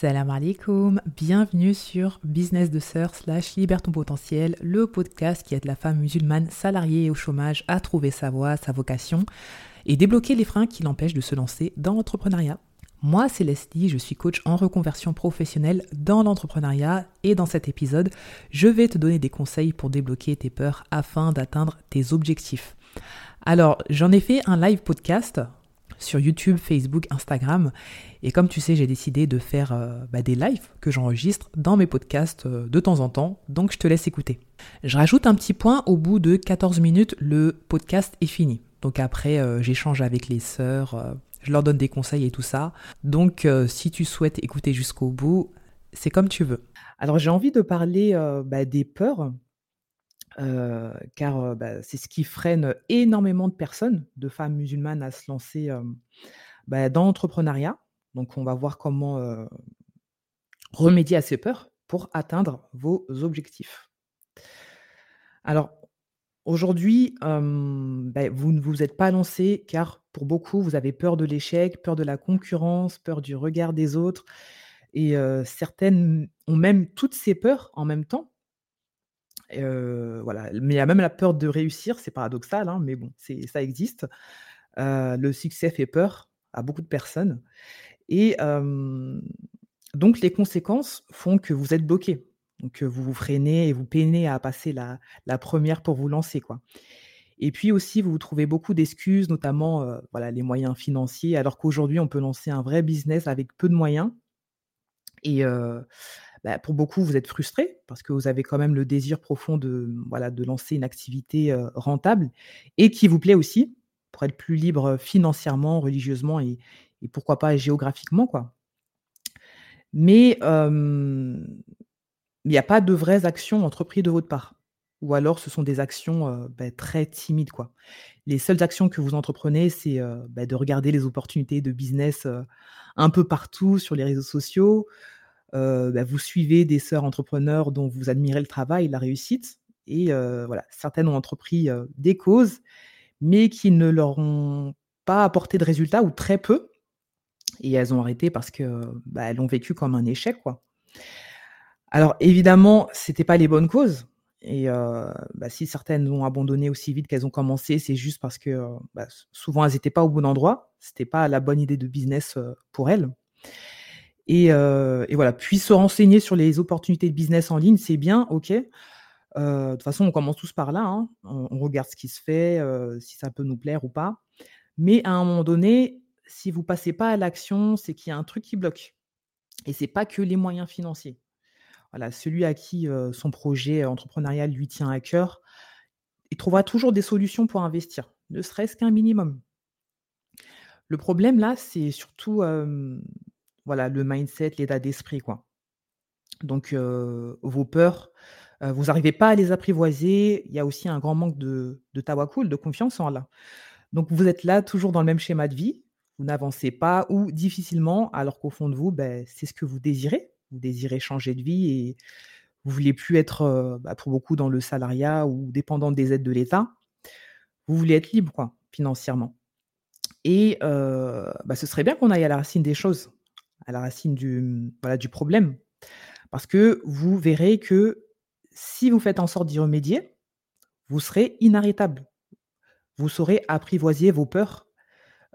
Salam alaikum, bienvenue sur Business de Sœur slash Libère ton potentiel, le podcast qui aide la femme musulmane salariée au chômage à trouver sa voie, sa vocation et débloquer les freins qui l'empêchent de se lancer dans l'entrepreneuriat. Moi, c'est Leslie, je suis coach en reconversion professionnelle dans l'entrepreneuriat et dans cet épisode, je vais te donner des conseils pour débloquer tes peurs afin d'atteindre tes objectifs. Alors, j'en ai fait un live podcast sur YouTube, Facebook, Instagram. Et comme tu sais, j'ai décidé de faire euh, bah, des lives que j'enregistre dans mes podcasts euh, de temps en temps. Donc je te laisse écouter. Je rajoute un petit point, au bout de 14 minutes, le podcast est fini. Donc après, euh, j'échange avec les sœurs, je leur donne des conseils et tout ça. Donc si tu souhaites écouter jusqu'au bout, c'est comme tu veux. Alors j'ai envie de parler bah, des peurs car bah, c'est ce qui freine énormément de personnes, de femmes musulmanes, à se lancer bah, dans l'entrepreneuriat. Donc, on va voir comment remédier à ces peurs pour atteindre vos objectifs. Alors, aujourd'hui, bah, vous ne vous êtes pas lancé car pour beaucoup, vous avez peur de l'échec, peur de la concurrence, peur du regard des autres. Et certaines ont même toutes ces peurs en même temps voilà. Mais il y a même la peur de réussir, c'est paradoxal, hein, mais bon, ça existe. le succès fait peur à beaucoup de personnes. Et donc, les conséquences font que vous êtes bloqué. Donc, vous vous freinez et vous peinez à passer la, la première pour vous lancer. Quoi. Et puis aussi, vous vous trouvez beaucoup d'excuses, notamment voilà, les moyens financiers, alors qu'aujourd'hui, on peut lancer un vrai business avec peu de moyens. Et bah, pour beaucoup, vous êtes frustré parce que vous avez quand même le désir profond de, voilà, de lancer une activité rentable et qui vous plaît aussi pour être plus libre financièrement, religieusement et, pourquoi pas géographiquement. Quoi. Mais il n'y a pas de vraies actions entreprises de votre part. Ou alors ce sont des actions bah, très timides. Quoi. Les seules actions que vous entreprenez, c'est bah, de regarder les opportunités de business un peu partout sur les réseaux sociaux, bah, vous suivez des sœurs entrepreneurs dont vous admirez le travail, la réussite, et voilà, certaines ont entrepris des causes, mais qui ne leur ont pas apporté de résultats ou très peu, et elles ont arrêté parce que bah, l'ont vécu comme un échec, quoi. Alors évidemment, c'était pas les bonnes causes. Et bah, si certaines ont abandonné aussi vite qu'elles ont commencé, c'est juste parce que souvent elles n'étaient pas au bon endroit. C'était pas la bonne idée de business pour elles. Et, voilà, puis se renseigner sur les opportunités de business en ligne, c'est bien, ok. de toute façon, on commence tous par là. Hein. On, regarde ce qui se fait, si ça peut nous plaire ou pas. Mais à un moment donné, si vous passez pas à l'action, c'est qu'il y a un truc qui bloque. Et c'est pas que les moyens financiers. Voilà, celui à qui son projet entrepreneurial lui tient à cœur, il trouvera toujours des solutions pour investir, ne serait-ce qu'un minimum. Le problème là, c'est surtout voilà, le mindset, l'état d'esprit, quoi. Donc, vos peurs, vous n'arrivez pas à les apprivoiser. Il y a aussi un grand manque de, de tawakul, de confiance en Allah. Donc, vous êtes là toujours dans le même schéma de vie. Vous n'avancez pas ou difficilement, alors qu'au fond de vous, ben, c'est ce que vous désirez. Vous désirez changer de vie et vous voulez plus être, bah, pour beaucoup, dans le salariat ou dépendant des aides de l'État. Vous voulez être libre, quoi, financièrement. Et bah, ce serait bien qu'on aille à la racine des choses à la racine du, voilà, du problème. Parce que vous verrez que si vous faites en sorte d'y remédier, vous serez inarrêtable. Vous saurez apprivoiser vos peurs.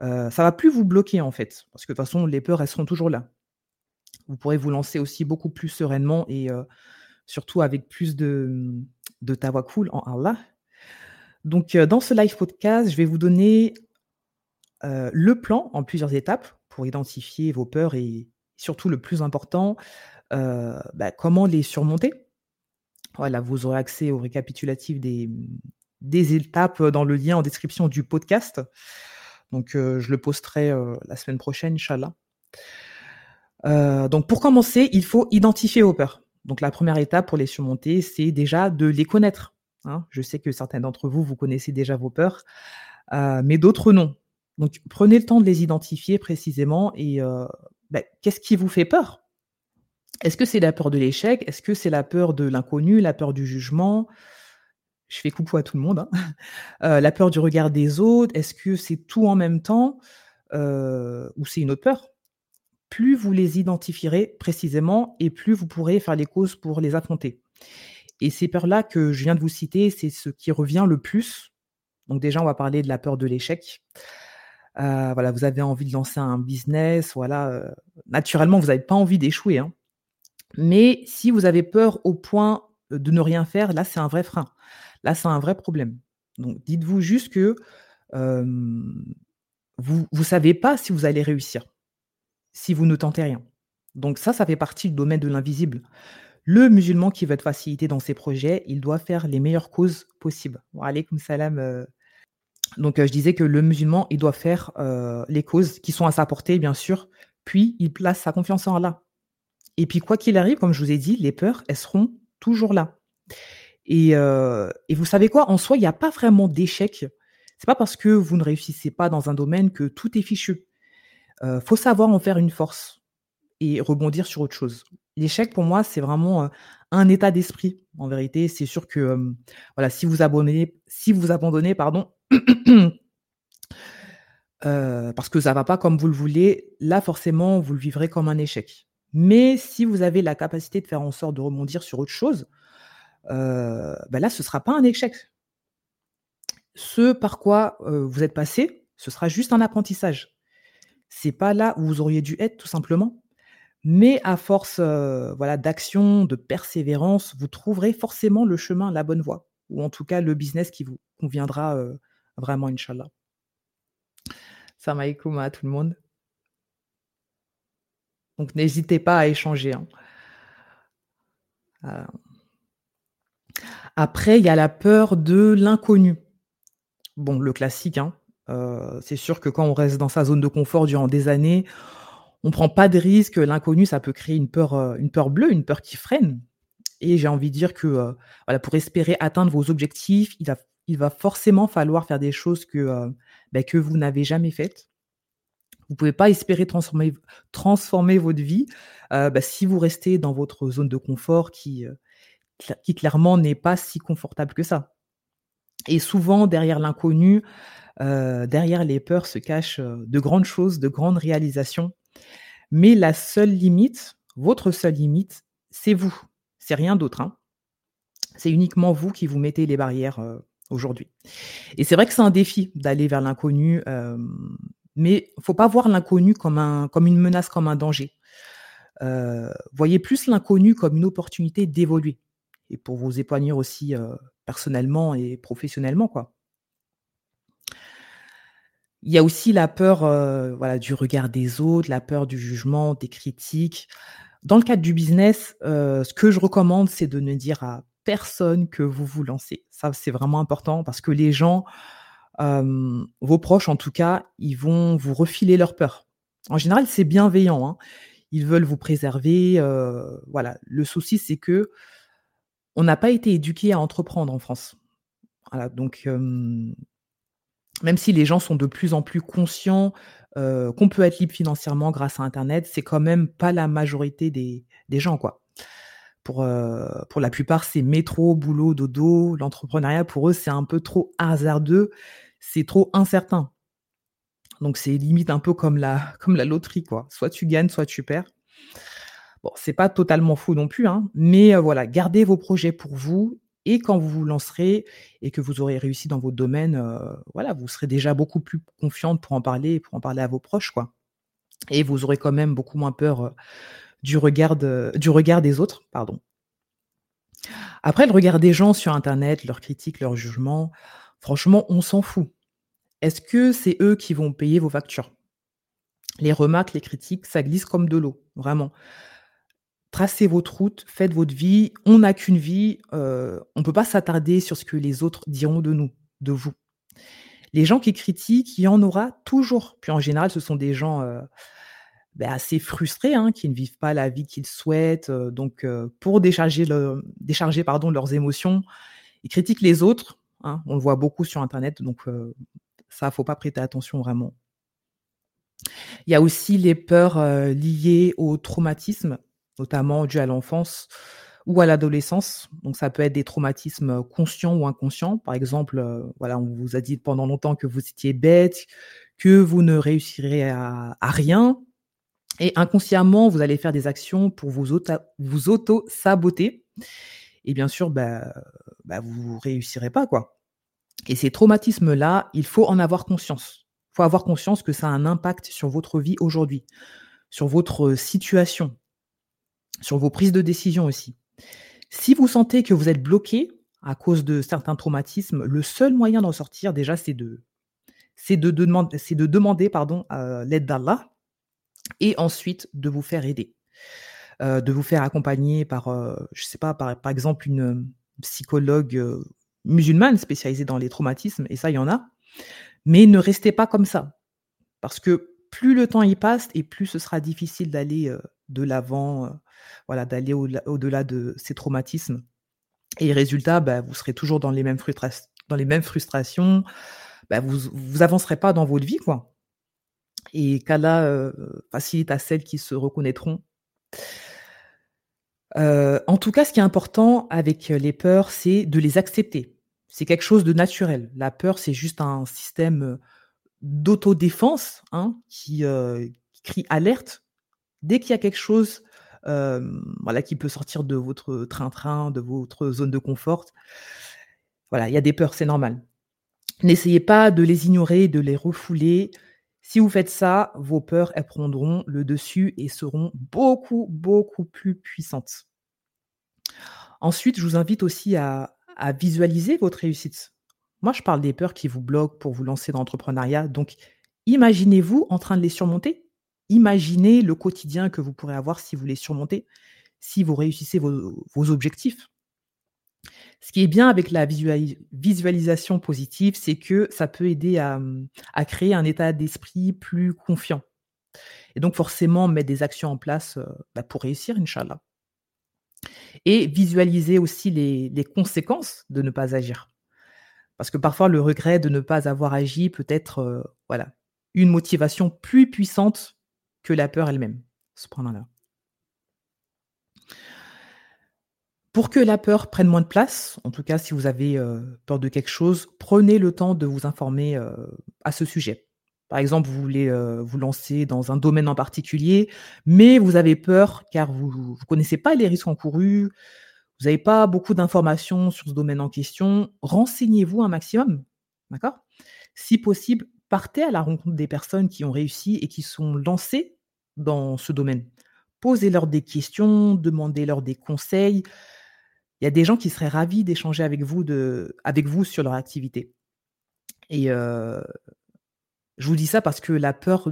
Euh, ça va plus vous bloquer en fait, parce que de toute façon, les peurs, elles seront toujours là. Vous pourrez vous lancer aussi beaucoup plus sereinement et euh, surtout avec plus de, de tawakul en Allah. Donc, euh, dans ce live podcast, je vais vous donner euh, le plan en plusieurs étapes pour identifier vos peurs et surtout le plus important, euh, bah, comment les surmonter? Voilà, vous aurez accès au récapitulatif des, étapes dans le lien en description du podcast. Donc, euh, je le posterai euh, la semaine prochaine, Inch'Allah. donc, pour commencer, il faut identifier vos peurs. Donc, la première étape pour les surmonter, c'est déjà de les connaître. Hein. Je sais que certains d'entre vous, vous connaissez déjà vos peurs, mais d'autres non. Donc, prenez le temps de les identifier précisément et bah, qu'est-ce qui vous fait peur? Est-ce que c'est la peur de l'échec? Est-ce que c'est la peur de l'inconnu, la peur du jugement? Je fais coucou à tout le monde. Hein. la peur du regard des autres? Est-ce que c'est tout en même temps? Ou c'est une autre peur? Plus vous les identifierez précisément et plus vous pourrez faire les causes pour les affronter. Et ces peurs-là que je viens de vous citer, c'est ce qui revient le plus. Donc déjà, on va parler de la peur de l'échec. Euh, voilà, vous avez envie de lancer un business, voilà, euh, naturellement, vous n'avez pas envie d'échouer, hein. Mais si vous avez peur au point de ne rien faire, là, c'est un vrai frein. Là, c'est un vrai problème. Donc, dites-vous juste que vous ne savez pas si vous allez réussir, si vous ne tentez rien. Donc ça, ça fait partie du domaine de l'invisible. Le musulman qui veut être facilité dans ses projets, il doit faire les meilleures causes possibles. Salam. Euh. Donc je disais que le musulman, il doit faire les causes qui sont à sa portée, bien sûr, puis il place sa confiance en Allah. Et puis quoi qu'il arrive, comme je vous ai dit, les peurs, elles seront toujours là. Et, et vous savez quoi? En soi, il n'y a pas vraiment d'échec c'est pas parce que vous ne réussissez pas dans un domaine que tout est fichu. Faut savoir en faire une force et rebondir sur autre chose. L'échec pour moi, c'est vraiment, un état d'esprit. En vérité, c'est sûr que, voilà, si vous abonnez si vous abandonnez, pardon, parce que ça va pas comme vous le voulez, là, forcément, vous le vivrez comme un échec. Mais si vous avez la capacité de faire en sorte de rebondir sur autre chose, bah là, ce sera pas un échec ce par quoi vous êtes passé, ce sera juste un apprentissage. C'est pas là où vous auriez dû être tout simplement, mais à force voilà d'action, de persévérance, vous trouverez forcément le chemin, la bonne voie, ou en tout cas le business qui vous conviendra vraiment, Inch'Allah. Salam alaikum à tout le monde. Donc n'hésitez pas à échanger. Hein. Après, il y a la peur de l'inconnu. Bon, le classique, hein. c'est sûr que quand on reste dans sa zone de confort durant des années, on prend pas de risques. L'inconnu, ça peut créer une peur, une peur bleue, une peur qui freine et j'ai envie de dire que, pour espérer atteindre vos objectifs, il va forcément falloir faire des choses que, bah, que vous n'avez jamais faites. Vous pouvez pas espérer transformer votre vie, bah, si vous restez dans votre zone de confort qui, qui clairement n'est pas si confortable que ça. Et souvent, derrière l'inconnu, derrière les peurs se cachent de grandes choses, de grandes réalisations. Mais la seule limite, votre seule limite, c'est vous. C'est rien d'autre. Hein. C'est uniquement vous qui vous mettez les barrières aujourd'hui. Et c'est vrai que c'est un défi d'aller vers l'inconnu, mais il faut pas voir l'inconnu comme, un, comme une menace, comme un danger. voyez plus l'inconnu comme une opportunité d'évoluer et pour vous épanouir aussi personnellement et professionnellement, quoi. Il y a aussi la peur, voilà, du regard des autres, la peur du jugement, des critiques. Dans le cadre du business, ce que je recommande, c'est de ne dire à personne que vous vous lancez. Ça, c'est vraiment important parce que les gens, vos proches en tout cas, ils vont vous refiler leur peur. En général, c'est bienveillant, hein. Ils veulent vous préserver, voilà. Le souci, c'est que on n'a pas été éduqué à entreprendre en France. Donc même si les gens sont de plus en plus conscients qu'on peut être libre financièrement grâce à Internet, c'est quand même pas la majorité des, gens, quoi. Pour, pour la plupart, c'est métro, boulot, dodo. L'entrepreneuriat, pour eux, c'est un peu trop hasardeux, c'est trop incertain. Donc c'est limite un peu comme la, loterie, quoi. Soit tu gagnes, soit tu perds. Bon, c'est pas totalement fou non plus, hein, mais voilà, gardez vos projets pour vous et quand vous vous lancerez et que vous aurez réussi dans votre domaine, voilà, vous serez déjà beaucoup plus confiante pour en parler pour en parler à vos proches, quoi. Et vous aurez quand même beaucoup moins peur, du regard du regard des autres, pardon. Après, le regard des gens sur internet, leurs critiques, leurs jugements, franchement, on s'en fout. Est-ce que c'est eux qui vont payer vos factures? Les remarques, les critiques, ça glisse comme de l'eau, vraiment tracez votre route, faites votre vie. On n'a qu'une vie. on ne peut pas s'attarder sur ce que les autres diront de nous, de vous. Les gens qui critiquent, il y en aura toujours. Puis en général, ce sont des gens ben, assez frustrés, hein, qui ne vivent pas la vie qu'ils souhaitent. donc, pour décharger, décharger pardon, leurs émotions, ils critiquent les autres. Hein. on le voit beaucoup sur Internet. Donc, ça, faut pas prêter attention vraiment. Il y a aussi les peurs liées au traumatisme notamment dû à l'enfance ou à l'adolescence. Donc ça peut être des traumatismes conscients ou inconscients. Par exemple, voilà, on vous a dit pendant longtemps que vous étiez bête, que vous ne réussirez à, rien. Et inconsciemment, vous allez faire des actions pour vous auto-saboter. Et bien sûr, bah, bah vous réussirez pas, quoi. Et ces traumatismes-là, il faut en avoir conscience. Il faut avoir conscience que ça a un impact sur votre vie aujourd'hui, sur votre situation, sur vos prises de décision aussi. Si vous sentez que vous êtes bloqué à cause de certains traumatismes, le seul moyen d'en sortir, déjà, c'est de, c'est de, demander, de demander pardon, l'aide d'Allah et ensuite de vous faire aider, euh, de vous faire accompagner par, euh, je sais pas, par, par exemple une psychologue euh, musulmane spécialisée dans les traumatismes, et ça, il y en a. Mais ne restez pas comme ça, parce que plus le temps y passe et plus ce sera difficile d'aller de l'avant, voilà, d'aller au-delà de ces traumatismes. Et résultat, bah, vous serez toujours dans les mêmes, dans les mêmes frustrations, bah, vous vous avancerez pas dans votre vie, quoi. Et qu'Allah euh, facilite à celles qui se reconnaîtront. Euh, en tout cas, ce qui est important avec les peurs, c'est de les accepter. C'est quelque chose de naturel. La peur, c'est juste un système d'autodéfense hein, qui, euh, qui, crie alerte dès qu'il y a quelque chose voilà, qui peut sortir de votre train-train, de votre zone de confort. Voilà, il y a des peurs, c'est normal. N'essayez pas de les ignorer, de les refouler. Si vous faites ça, vos peurs, elles prendront le dessus et seront beaucoup, beaucoup plus puissantes. Ensuite, je vous invite aussi à, visualiser votre réussite. Moi, je parle des peurs qui vous bloquent pour vous lancer dans l'entrepreneuriat. Donc, imaginez-vous en train de les surmonter. Imaginez le quotidien que vous pourrez avoir si vous les surmontez, si vous réussissez vos objectifs. Ce qui est bien avec la visualisation positive, c'est que ça peut aider à, créer un état d'esprit plus confiant. Et donc forcément mettre des actions en place euh, bah, pour réussir, Inch'Allah. Et visualiser aussi les, conséquences de ne pas agir. Parce que parfois le regret de ne pas avoir agi peut être euh, voilà, une motivation plus puissante que la peur elle-même. Cependant-là. Pour que la peur prenne moins de place, en tout cas si vous avez euh, peur de quelque chose, prenez le temps de vous informer euh, à ce sujet. Par exemple, vous voulez euh, vous lancer dans un domaine en particulier, mais vous avez peur car vous ne connaissez pas les risques encourus, vous n'avez pas beaucoup d'informations sur ce domaine en question. Renseignez-vous un maximum. D'accord? Si possible, partez à la rencontre des personnes qui ont réussi et qui sont lancées dans ce domaine. Posez-leur des questions, demandez-leur des conseils. Il y a des gens qui seraient ravis d'échanger avec vous, avec vous sur leur activité. Et euh, je vous dis ça parce que la peur,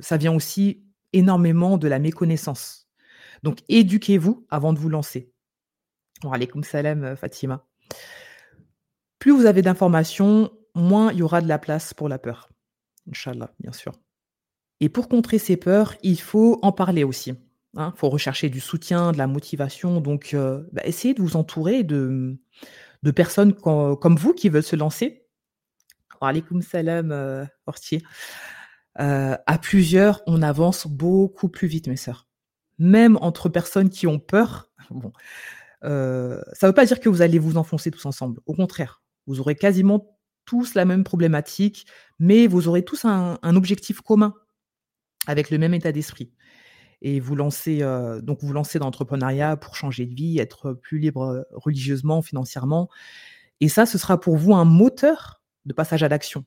ça vient aussi énormément de la méconnaissance. Donc, éduquez-vous avant de vous lancer. Alaykoum salam, euh, Fatima. Plus vous avez d'informations, moins il y aura de la place pour la peur. Inch'Allah, bien sûr. Et pour contrer ces peurs, il faut en parler aussi. Il hein, faut rechercher du soutien, de la motivation. Donc, euh, bah, essayez de vous entourer de, personnes comme vous qui veulent se lancer. Alaykoum salam, euh, euh, à plusieurs, on avance beaucoup plus vite, mes sœurs. Même entre personnes qui ont peur, bon, euh, ça ne veut pas dire que vous allez vous enfoncer tous ensemble. Au contraire, vous aurez quasiment tous la même problématique, mais vous aurez tous un objectif commun avec le même état d'esprit et vous lancez donc vous lancez dans l'entrepreneuriat pour changer de vie, être plus libre religieusement, financièrement. Et ça, ce sera pour vous un moteur de passage à l'action.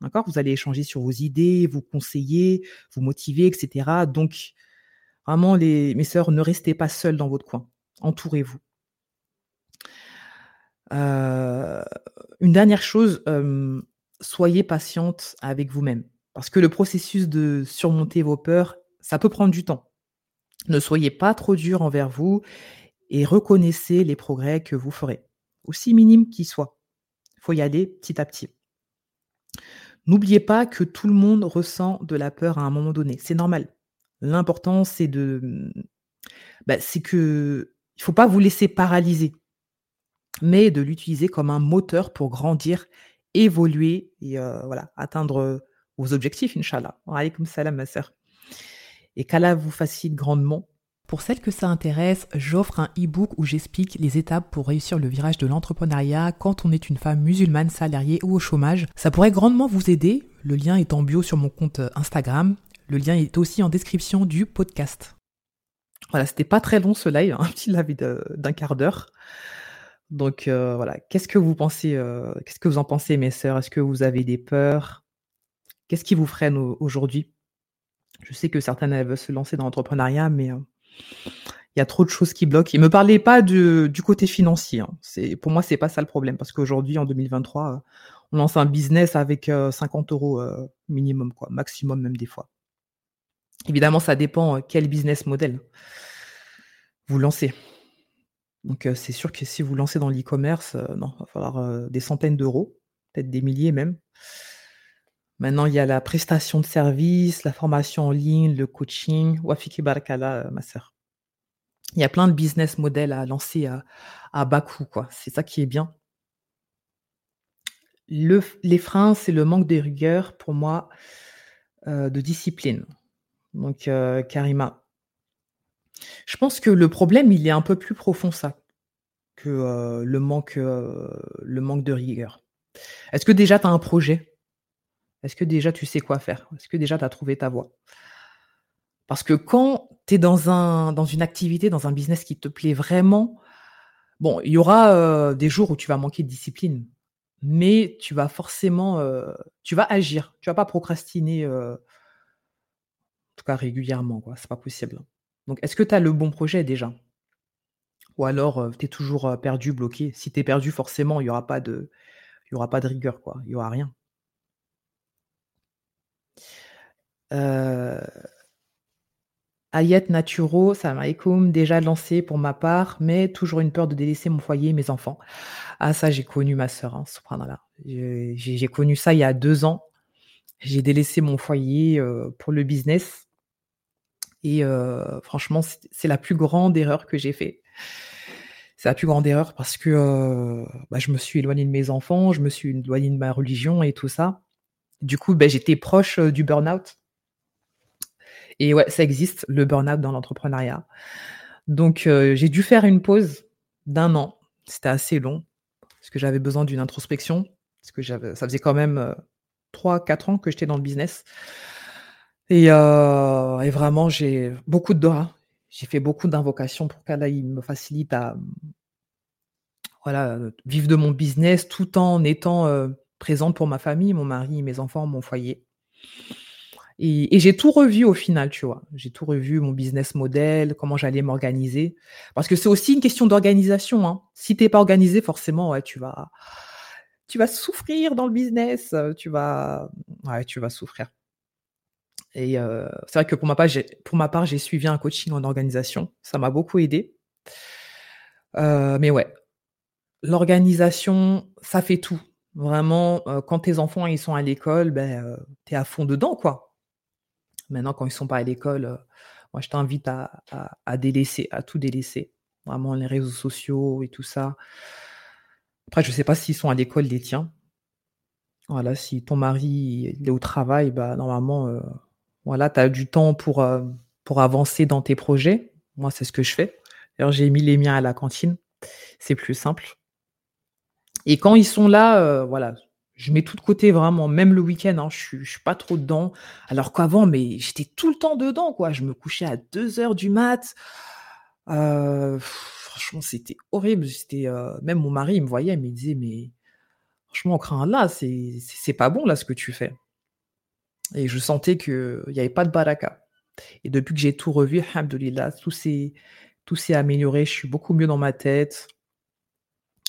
D'accord? Vous allez échanger sur vos idées, vous conseiller, vous motiver, etc. Donc, vraiment, les, mes sœurs, ne restez pas seules dans votre coin. Entourez-vous. Une dernière chose, soyez patiente avec vous-même. Parce que le processus de surmonter vos peurs ça peut prendre du temps. Ne soyez pas trop dur envers vous et reconnaissez les progrès que vous ferez, aussi minimes qu'ils soient. Il faut y aller petit à petit. N'oubliez pas que tout le monde ressent de la peur à un moment donné. C'est normal. L'important, c'est de. Bah, c'est que. Il ne faut pas vous laisser paralyser, mais de l'utiliser comme un moteur pour grandir, évoluer et euh, voilà, atteindre vos objectifs, Inch'Allah. Alaykoum salam, ma sœur et qu'Allah vous facilite grandement. Pour celles que ça intéresse, j'offre un e-book où j'explique les étapes pour réussir le virage de l'entrepreneuriat quand on est une femme musulmane salariée ou au chômage. Ça pourrait grandement vous aider. Le lien est en bio sur mon compte Instagram. Le lien est aussi en description du podcast. Voilà, c'était pas très long ce live, un petit live d'un quart d'heure. Donc euh, voilà, qu'est-ce que vous pensez, euh, qu'est-ce que vous en pensez, mes sœurs? Est-ce que vous avez des peurs? Qu'est-ce qui vous freine aujourd'hui? Je sais que certaines veulent se lancer dans l'entrepreneuriat, mais euh, il y a trop de choses qui bloquent. Et me parlez pas du, côté financier. Hein. Pour moi, c'est pas ça le problème, parce qu'aujourd'hui, en 2023, on lance un business avec 50 euros minimum, quoi, maximum même des fois. Évidemment, ça dépend quel business model vous lancez. Donc, c'est sûr que si vous lancez dans l'e-commerce, non, il va falloir des centaines d'euros, peut-être des milliers même. Maintenant, il y a la prestation de service, la formation en ligne, le coaching. Wafiki Barakala, ma sœur. Il y a plein de business models à lancer à, à bas coût. C'est ça qui est bien. Le, les freins, c'est le manque de rigueur pour moi, de discipline. Donc, euh, Karima. Je pense que le problème, il est un peu plus profond, ça, que euh, le, manque, euh, le manque de rigueur. Est-ce que déjà tu as un projet? Est-ce que déjà tu sais quoi faire? Est-ce que déjà tu as trouvé ta voie? Parce que quand tu es dans, un, dans une activité, dans un business qui te plaît vraiment, bon, il y aura des jours où tu vas manquer de discipline, mais tu vas forcément, tu vas agir, tu vas pas procrastiner tout cas régulièrement, quoi. C'est pas possible. Donc, est-ce que tu as le bon projet déjà? Ou alors, tu es toujours perdu, bloqué? Si tu es perdu, forcément, il n'y aura, pas de... aura pas de rigueur, quoi. Il n'y aura rien. Euh... Naturo, salam alaikum, déjà lancé pour ma part, mais toujours une peur de délaisser mon foyer et mes enfants. Ah, ça, j'ai connu ma sœur, hein. J'ai connu ça il y a deux ans. J'ai délaissé mon foyer pour le business et franchement, c'est la plus grande erreur que j'ai fait. C'est la plus grande erreur parce que bah, je me suis éloignée de mes enfants, je me suis éloignée de ma religion et tout ça. Du coup, bah, j'étais proche du burn-out. Et ouais, ça existe, le burn-out dans l'entrepreneuriat. Donc, j'ai dû faire une pause d'un an. C'était assez long parce que j'avais besoin d'une introspection. Parce que ça faisait quand même 3-4 ans que j'étais dans le business. Et, euh, et vraiment, j'ai beaucoup de doigts. J'ai fait beaucoup d'invocations pour qu'Allah me facilite à voilà, vivre de mon business tout en étant euh, présente pour ma famille, mon mari, mes enfants, mon foyer. Et, j'ai tout revu au final, tu vois. J'ai tout revu, mon business model, comment j'allais m'organiser. Parce que c'est aussi une question d'organisation. Hein. Si t'es pas organisé, forcément, ouais, tu vas, tu vas souffrir dans le business. Tu vas, ouais, tu vas souffrir. Et c'est vrai que pour ma part, j'ai, pour ma part, j'ai suivi un coaching en organisation. Ça m'a beaucoup aidé. mais ouais, l'organisation, ça fait tout. Vraiment, quand tes enfants ils sont à l'école, ben, tu es à fond dedans, quoi. Maintenant, quand ils sont pas à l'école, moi, je t'invite à, délaisser, à tout délaisser. Vraiment, les réseaux sociaux et tout ça. Après, je sais pas s'ils sont à l'école, les tiens. Voilà, si ton mari est au travail, bah, normalement, voilà, tu as du temps pour, euh, pour avancer dans tes projets. Moi, c'est ce que je fais. D'ailleurs, j'ai mis les miens à la cantine. C'est plus simple. Et quand ils sont là, euh, voilà, je mets tout de côté vraiment, même le week-end, hein, je ne suis pas trop dedans. Alors qu'avant, mais j'étais tout le temps dedans, quoi. Je me couchais à 2 heures du mat. Euh, franchement, c'était horrible. C'était même mon mari, il me voyait, il me disait, mais franchement, craint là, c'est pas bon là ce que tu fais. Et je sentais qu'il n'y avait pas de baraka. Et depuis que j'ai tout revu, alhamdoulilah, tout s'est, tout amélioré. Je suis beaucoup mieux dans ma tête.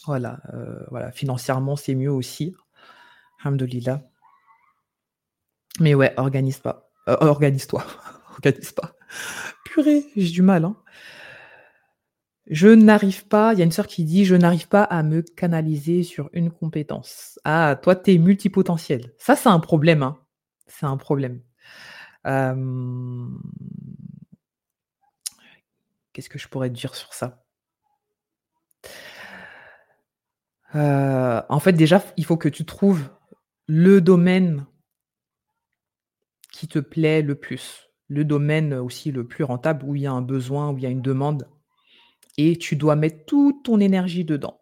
Voilà, euh, voilà. financièrement, c'est mieux aussi. Alhamdoulilah. Mais ouais, organise pas. Euh, organise-toi. organise pas. Purée, j'ai du mal. Hein. Je n'arrive pas, il y a une sœur qui dit, je n'arrive pas à me canaliser sur une compétence. Ah, toi, tu es multipotentiel. Ça, c'est un problème. Hein c'est un problème. Qu'est-ce que je pourrais dire sur ça? En fait, déjà, il faut que tu trouves le domaine qui te plaît le plus, le domaine aussi le plus rentable, où il y a un besoin, où il y a une demande, et tu dois mettre toute ton énergie dedans.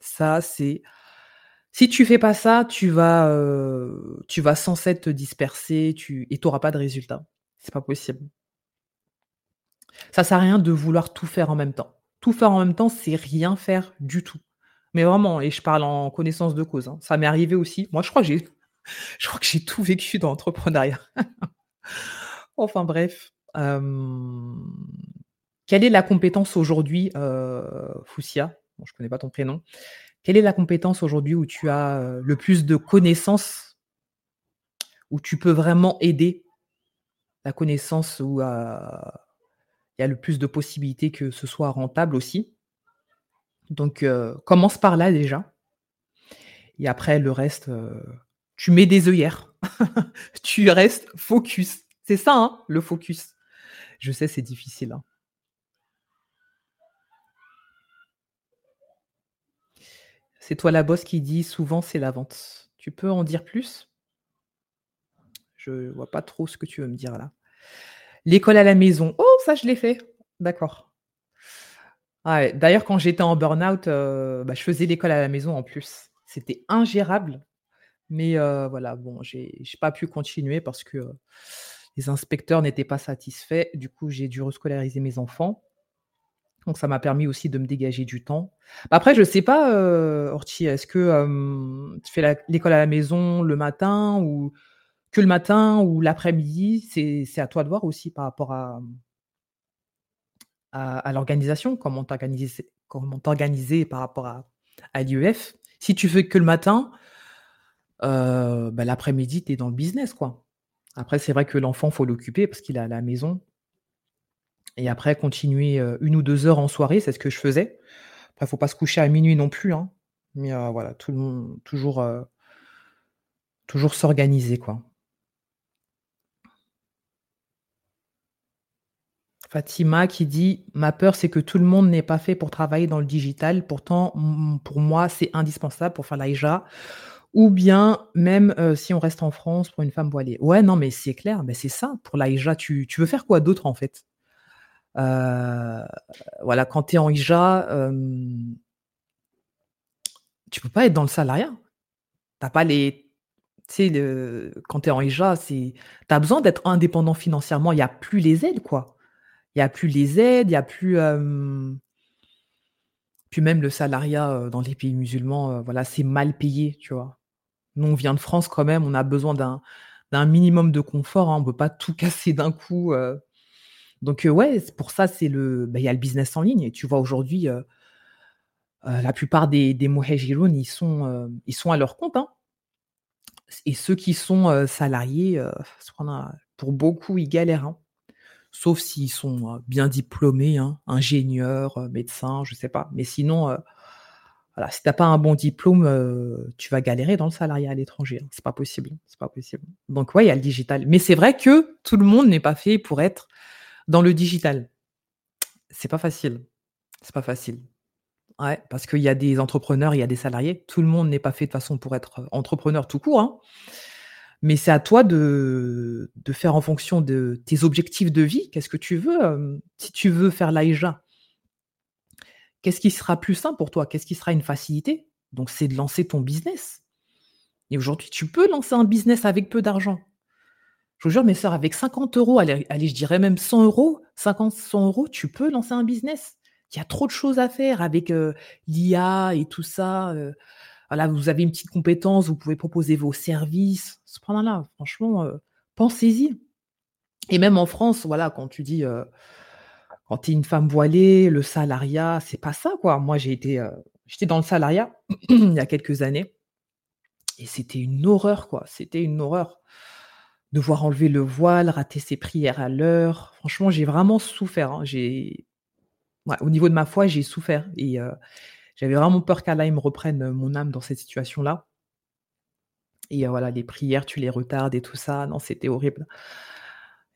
Ça, c'est si tu fais pas ça, tu vas, tu vas sans cesse te disperser et tu auras pas de résultat. C'est pas possible. Ça sert à rien de vouloir tout faire en même temps. Tout faire en même temps, c'est rien faire du tout. Mais vraiment, et je parle en connaissance de cause, hein. Ça m'est arrivé aussi. Moi, je crois que j'ai je crois que j'ai tout vécu dans l'entrepreneuriat. Enfin bref, quelle est la compétence aujourd'hui, euh, Foussia? Je connais pas ton prénom. Quelle est la compétence aujourd'hui où tu as, le plus de connaissances? Où tu peux vraiment aider? La connaissance où, il y a le plus de possibilités que ce soit rentable aussi? Donc, commence par là déjà. Et après le reste, tu mets des œillères. Tu restes focus. C'est ça, hein, le focus. Je sais, c'est difficile, hein. C'est toi la boss qui dit souvent c'est la vente. Tu peux en dire plus? Je vois pas trop ce que tu veux me dire là. L'école à la maison. Oh, ça je l'ai fait. D'accord. Ah d'ailleurs quand j'étais en burn-out, euh, bah, je faisais l'école à la maison en plus. C'était ingérable. Mais euh, voilà, bon, j'ai n'ai pas pu continuer parce que, euh, les inspecteurs n'étaient pas satisfaits. Du coup, j'ai dû rescolariser mes enfants. Donc ça m'a permis aussi de me dégager du temps. Bah, après, je sais pas, euh, est-ce que, tu fais l'école à la maison le matin ou que le matin ou l'après-midi? C'est à toi de voir aussi par rapport à à l'organisation, comment t'organiser par rapport à à l'IEF. Si tu fais que le matin, bah, l'après-midi, tu es dans le business, quoi. Après, c'est vrai que l'enfant, faut l'occuper parce qu'il est à la maison et après continuer, une ou deux heures en soirée, c'est ce que je faisais. Après, faut pas se coucher à minuit non plus, hein, mais voilà, tout le monde toujours, toujours s'organiser, quoi. Fatima qui dit: «Ma peur, c'est que tout le monde n'est pas fait pour travailler dans le digital. Pourtant, pour moi, c'est indispensable pour faire l'AIJA ou bien même, si on reste en France pour une femme voilée». Ouais, non, mais c'est clair, ben, c'est ça pour l'AIJA. Tu veux faire quoi d'autre, en fait? voilà, quand tu es en hijab, tu peux pas être dans le salariat. Tu pas les tu sais, le quand tu es en c'est tu as besoin d'être indépendant financièrement. Il y a plus les aides, quoi. Il y a plus les aides, il y a plus, puis même le salariat, dans les pays musulmans, voilà, c'est mal payé, tu vois? Nous, on vient de France quand même, on a besoin d'un minimum de confort, hein. On peut pas tout casser d'un coup, donc ouais, pour ça, bah, il y a le business en ligne et tu vois aujourd'hui, la plupart des des ils sont, ils sont à leur compte, hein. Et ceux qui sont, salariés, pour beaucoup, ils galèrent, hein. Sauf s'ils sont, bien diplômés, hein, ingénieurs, médecins, je sais pas. Mais sinon, voilà, si tu pas un bon diplôme, tu vas galérer dans le salariat à l'étranger, c'est pas possible, c'est pas possible. Donc ouais, il y a le digital. Mais c'est vrai que tout le monde n'est pas fait pour être dans le digital. C'est pas facile. C'est pas facile. Ouais, parce qu'il y a des entrepreneurs, il y a des salariés. Tout le monde n'est pas fait de façon pour être entrepreneur tout court. Hein. Mais c'est à toi de, faire en fonction de tes objectifs de vie. Qu'est-ce que tu veux Si tu veux faire l'AIJA, qu'est-ce qui sera plus simple pour toi? Qu'est-ce qui sera une facilité? Donc, c'est de lancer ton business. Et aujourd'hui, tu peux lancer un business avec peu d'argent. Je vous jure, mes sœurs, avec 50 euros, allez, je dirais même 100 euros, 50, 100 euros, tu peux lancer un business. Il y a trop de choses à faire avec l'IA et tout ça. Vous avez une petite compétence, vous pouvez proposer vos services. là franchement, pensez-y. Et même en France, voilà, quand tu dis, quand tu es une femme voilée, le salariat, c'est pas ça, quoi. Moi, j'ai été, j'étais dans le salariat il y a quelques années et c'était une horreur, quoi. C'était une horreur devoir enlever le voile, rater ses prières à l'heure. Franchement, j'ai vraiment souffert, hein. J'ai au niveau de ma foi, j'ai souffert et j'avais vraiment peur qu'Allah me reprenne, mon âme dans cette situation-là. Et voilà, les prières, tu les retardes et tout ça. Non, c'était horrible.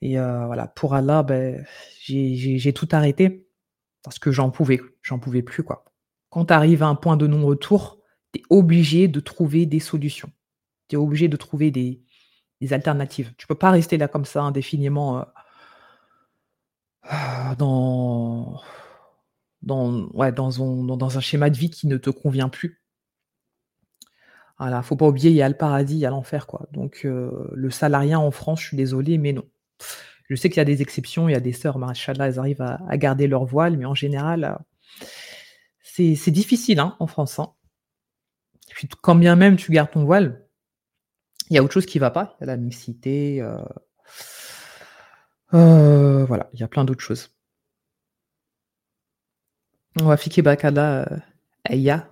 Et voilà, pour Allah, ben, j'ai tout arrêté parce que j'en pouvais j'en pouvais plus, quoi. Quand tu arrives à un point de non-retour, tu es obligé de trouver des solutions. Tu es obligé de trouver des alternatives. Tu peux pas rester là comme ça indéfiniment, dans dans ouais, dans dans un schéma de vie qui ne te convient plus. Voilà, faut pas oublier, il y a le paradis, il y a l'enfer, quoi. Donc le salariat en France, je suis désolée, mais non. Je sais qu'il y a des exceptions, il y a des sœurs, machallah, elles arrivent à, garder leur voile, mais en général, euh, c'est difficile hein, en France. hein. Puis, quand bien même tu gardes ton voile, il y a autre chose qui va pas. Il y a la mixité. euh, euh, voilà, il y a plein d'autres choses. Fiquer Bakada euh, Aya.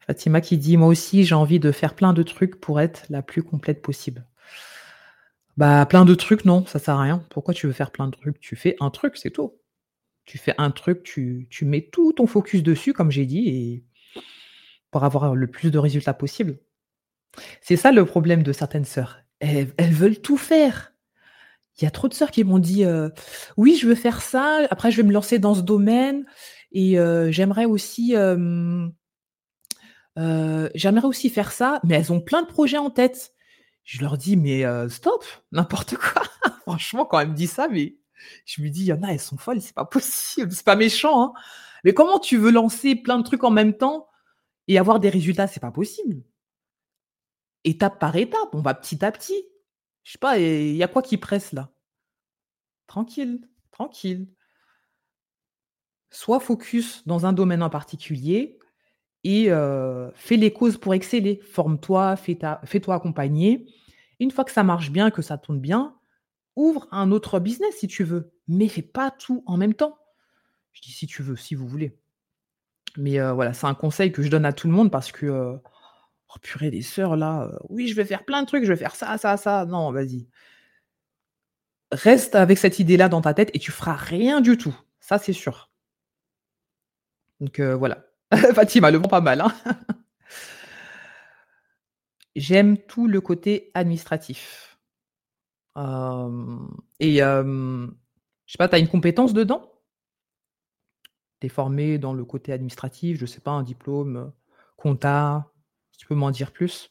Fatima qui dit Moi aussi, j'ai envie de faire plein de trucs pour être la plus complète possible. Bah, plein de trucs, non, ça sert à rien. Pourquoi tu veux faire plein de trucs? Tu fais un truc, c'est tout. Tu fais un truc, tu, mets tout ton focus dessus, comme j'ai dit, et pour avoir le plus de résultats possible. C'est ça le problème de certaines sœurs. Elles veulent tout faire. Il y a trop de sœurs qui m'ont dit euh, oui, je veux faire ça. Après, je vais me lancer dans ce domaine et euh, j'aimerais aussi, euh, j'aimerais aussi faire ça. Mais elles ont plein de projets en tête. Je leur dis mais stop, n'importe quoi. Franchement, quand elles me disent ça, mais je me dis il y en a, elles sont folles, c'est pas possible, c'est pas méchant. Hein. Mais comment tu veux lancer plein de trucs en même temps et avoir des résultats, c'est pas possible. Étape par étape, on va petit à petit. Je sais pas, il y a quoi qui presse là? Tranquille, tranquille. Sois focus dans un domaine en particulier et fais les causes pour exceller. Forme-toi, fais-toi accompagner. Une fois que ça marche bien, que ça tourne bien, ouvre un autre business si tu veux. Mais fais pas tout en même temps. Je dis si tu veux, si vous voulez. Mais voilà, c'est un conseil que je donne à tout le monde parce que, oh purée des sœurs là, euh, oui, je vais faire plein de trucs, je vais faire ça, ça, ça. Non, vas-y. Reste avec cette idée-là dans ta tête et tu feras rien du tout. Ça, c'est sûr. Donc euh, voilà. Fatima, le vent pas mal. hein. J'aime tout le côté administratif. Et euh, je sais pas, tu as une compétence dedans? Tu es formé dans le côté administratif, je sais pas, un diplôme, euh, compta, tu peux m'en dire plus?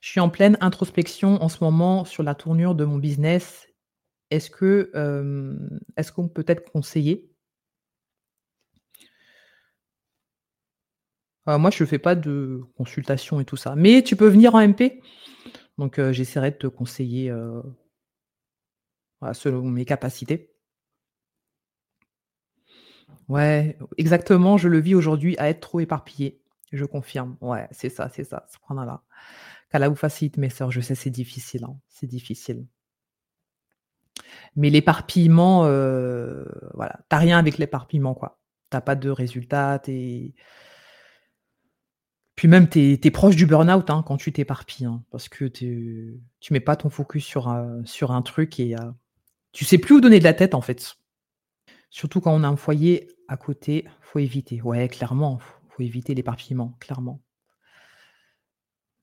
Je suis en pleine introspection en ce moment sur la tournure de mon business. Est-ce que euh, qu'on peut être conseillé? Euh, Moi, je ne fais pas de consultation et tout ça. Mais tu peux venir en MP. Donc, euh, j'essaierai de te conseiller selon mes capacités. Ouais, exactement. Je le vis aujourd'hui à être trop éparpillé. Je confirme. Ouais, c'est ça, c'est ça. Subhanallah. Qu'Allah vous facilite, mes sœurs. Je sais, c'est difficile. hein, C'est difficile. Mais l'éparpillement, euh, voilà, t'as rien avec l'éparpillement, quoi. T'as pas de résultats, t'es... Puis même, t'es es proche du burn-out hein, quand tu t'éparpilles, hein, parce que tu mets pas ton focus sur un, sur un truc et euh, tu sais plus où donner de la tête, en fait. Surtout quand on a un foyer à côté, faut éviter. Ouais, clairement, faut, éviter l'éparpillement, clairement.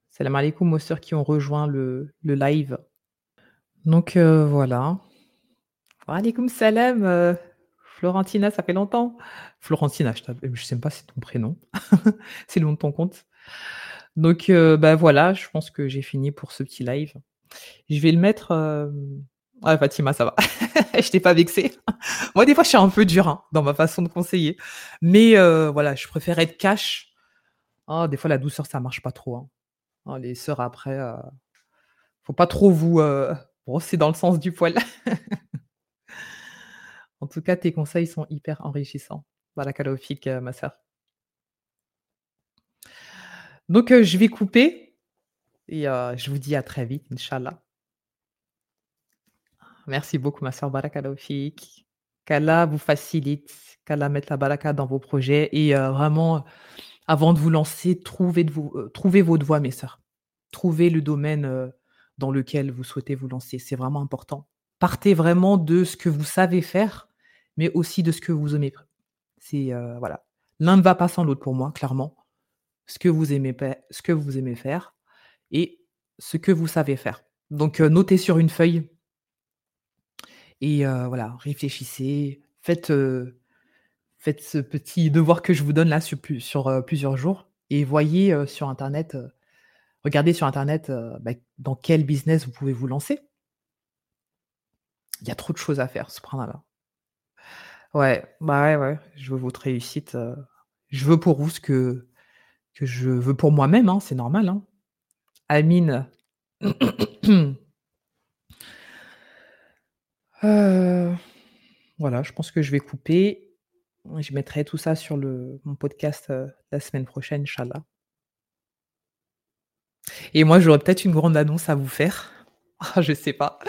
Salam alaikum aux sœurs qui ont rejoint le, le live. Donc euh, voilà. Wa alaikum salam, euh, Florentina, ça fait longtemps. Florentina, je ne sais même pas si c'est ton prénom. c'est le nom de ton compte. Donc euh, bah voilà, je pense que j'ai fini pour ce petit live. Je vais le mettre. Ouais, Fatima, ça va. je t'ai pas vexé. Moi, des fois, je suis un peu dur hein, dans ma façon de conseiller. Mais euh, voilà, je préfère être cash. Ah, des fois, la douceur, ça marche pas trop. hein. Ah, les sœurs, après, euh, faut pas trop vous euh, brosser dans le sens du poil. En tout cas, tes conseils sont hyper enrichissants. Barakallahu fik, euh, ma sœur. Donc, euh, je vais couper et je vous dis à très vite, Inch'Allah. Merci beaucoup, ma sœur Barakallahu fik. Qu'Allah vous facilite, qu'Allah mette la baraka dans vos projets et euh, vraiment, avant de vous lancer, trouvez, de vous, euh, votre voie, mes sœurs. Trouvez le domaine euh, dans lequel vous souhaitez vous lancer. C'est vraiment important. Partez vraiment de ce que vous savez faire, mais aussi de ce que vous aimez. C'est voilà, l'un ne va pas sans l'autre pour moi, clairement. Ce que vous aimez, ce que vous aimez faire et ce que vous savez faire. Donc notez sur une feuille et voilà, réfléchissez, faites faites ce petit devoir que je vous donne là sur, sur, plusieurs jours et voyez sur internet, regardez sur internet bah, dans quel business vous pouvez vous lancer. Il y a trop de choses à faire, subhanallah. Ouais, bah ouais, ouais, je veux votre réussite. je veux pour vous ce que, que je veux pour moi-même, hein, c'est normal. hein. Amine. Euh, voilà, je pense que je vais couper. Je mettrai tout ça sur mon podcast euh, la semaine prochaine, Inch'Allah. Et moi, j'aurais peut-être une grande annonce à vous faire. Je sais pas.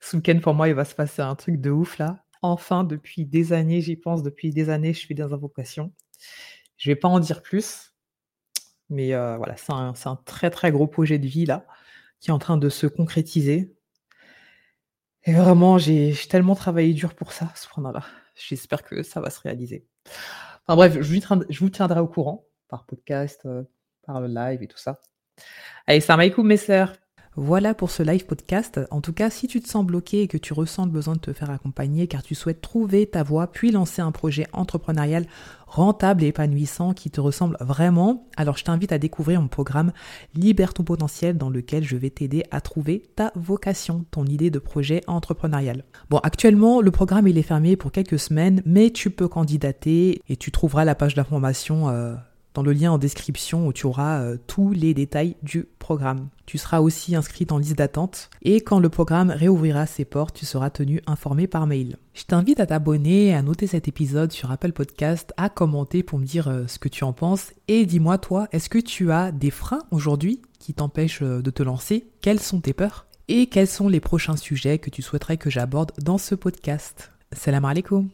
Ce pour moi, il va se passer un truc de ouf là. Enfin, depuis des années, j'y pense, depuis des années, je fais des invocations. Je vais pas en dire plus, mais euh, voilà, c'est un, très très gros projet de vie là, qui est en train de se concrétiser. Et vraiment, j'ai tellement travaillé dur pour ça, ce là J'espère que ça va se réaliser. Enfin bref, je vous, tiendrai au courant par podcast, euh, par le live et tout ça. Allez, salam alaikum mes sœurs. Voilà pour ce live podcast. En tout cas, si tu te sens bloqué et que tu ressens le besoin de te faire accompagner car tu souhaites trouver ta voie puis lancer un projet entrepreneurial rentable et épanouissant qui te ressemble vraiment, alors je t'invite à découvrir mon programme Libère ton potentiel dans lequel je vais t'aider à trouver ta vocation, ton idée de projet entrepreneurial. Bon, actuellement, le programme il est fermé pour quelques semaines, mais tu peux candidater et tu trouveras la page d'information euh, dans le lien en description où tu auras euh, tous les détails du programme. Tu seras aussi inscrit en liste d'attente et quand le programme réouvrira ses portes, tu seras tenu informé par mail. Je t'invite à t'abonner, à noter cet épisode sur Apple Podcast, à commenter pour me dire euh, ce que tu en penses. Et dis-moi toi, est-ce que tu as des freins aujourd'hui qui t'empêchent euh, de te lancer? Quelles sont tes peurs? Et quels sont les prochains sujets que tu souhaiterais que j'aborde dans ce podcast? Salam alaikum